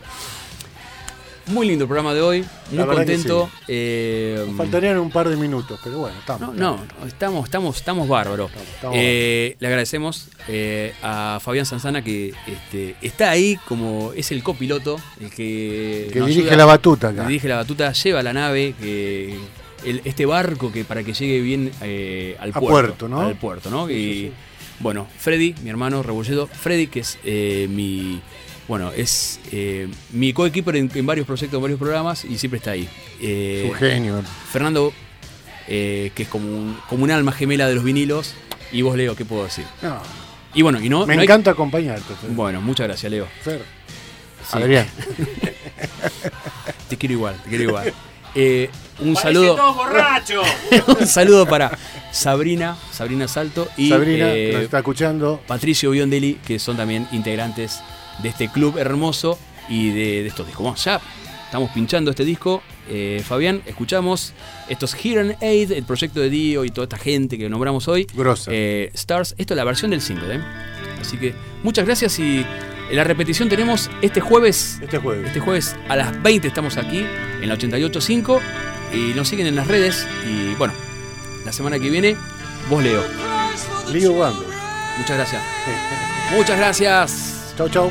muy lindo el programa de hoy, muy contento. eh, Nos Faltarían un par de minutos, pero bueno, estamos. no, estamos, estamos, estamos bárbaros. estamos Eh, le agradecemos eh, a Fabián Sanzana que este, está ahí como es el copiloto, el que, Que dirige ayuda, la batuta acá. dirige la batuta, lleva la nave, que el- este barco que para que llegue bien al A puerto, puerto, ¿no? Al puerto, ¿no? Sí, y sí, sí. Bueno, Freddy, mi hermano Rebolledo, Freddy que es eh, mi bueno, es eh, mi coequiper en, en varios proyectos, en varios programas y siempre está ahí. Eh, Su genio. Fernando, eh, que es como un, como un alma gemela de los vinilos. Y vos, Leo, ¿qué puedo decir? No, Y bueno, y no. me no hay- encanta acompañarte. Fer. Bueno, muchas gracias, Leo. Fer. Sí. Adrián. Te quiero igual, te quiero igual. Eh, un saludo. un saludo para Sabrina, Sabrina Salto y Sabrina, eh, que nos está escuchando. Patricio Biondelli, que son también integrantes de este club hermoso y de, de estos discos. Bueno, ya estamos pinchando este disco. Eh, Fabián, escuchamos estos Hearing Aid, el proyecto de Dio y toda esta gente que nombramos hoy. Grosa. Eh, Stars, esto es la versión del single, ¿eh? Así que muchas gracias y la repetición tenemos este jueves. Este jueves. Este jueves a las 20 estamos aquí en la 88.5 y nos siguen en las redes y bueno, la semana que viene vos Leo. Lío Wando. Muchas gracias. Muchas gracias. Chau, chau.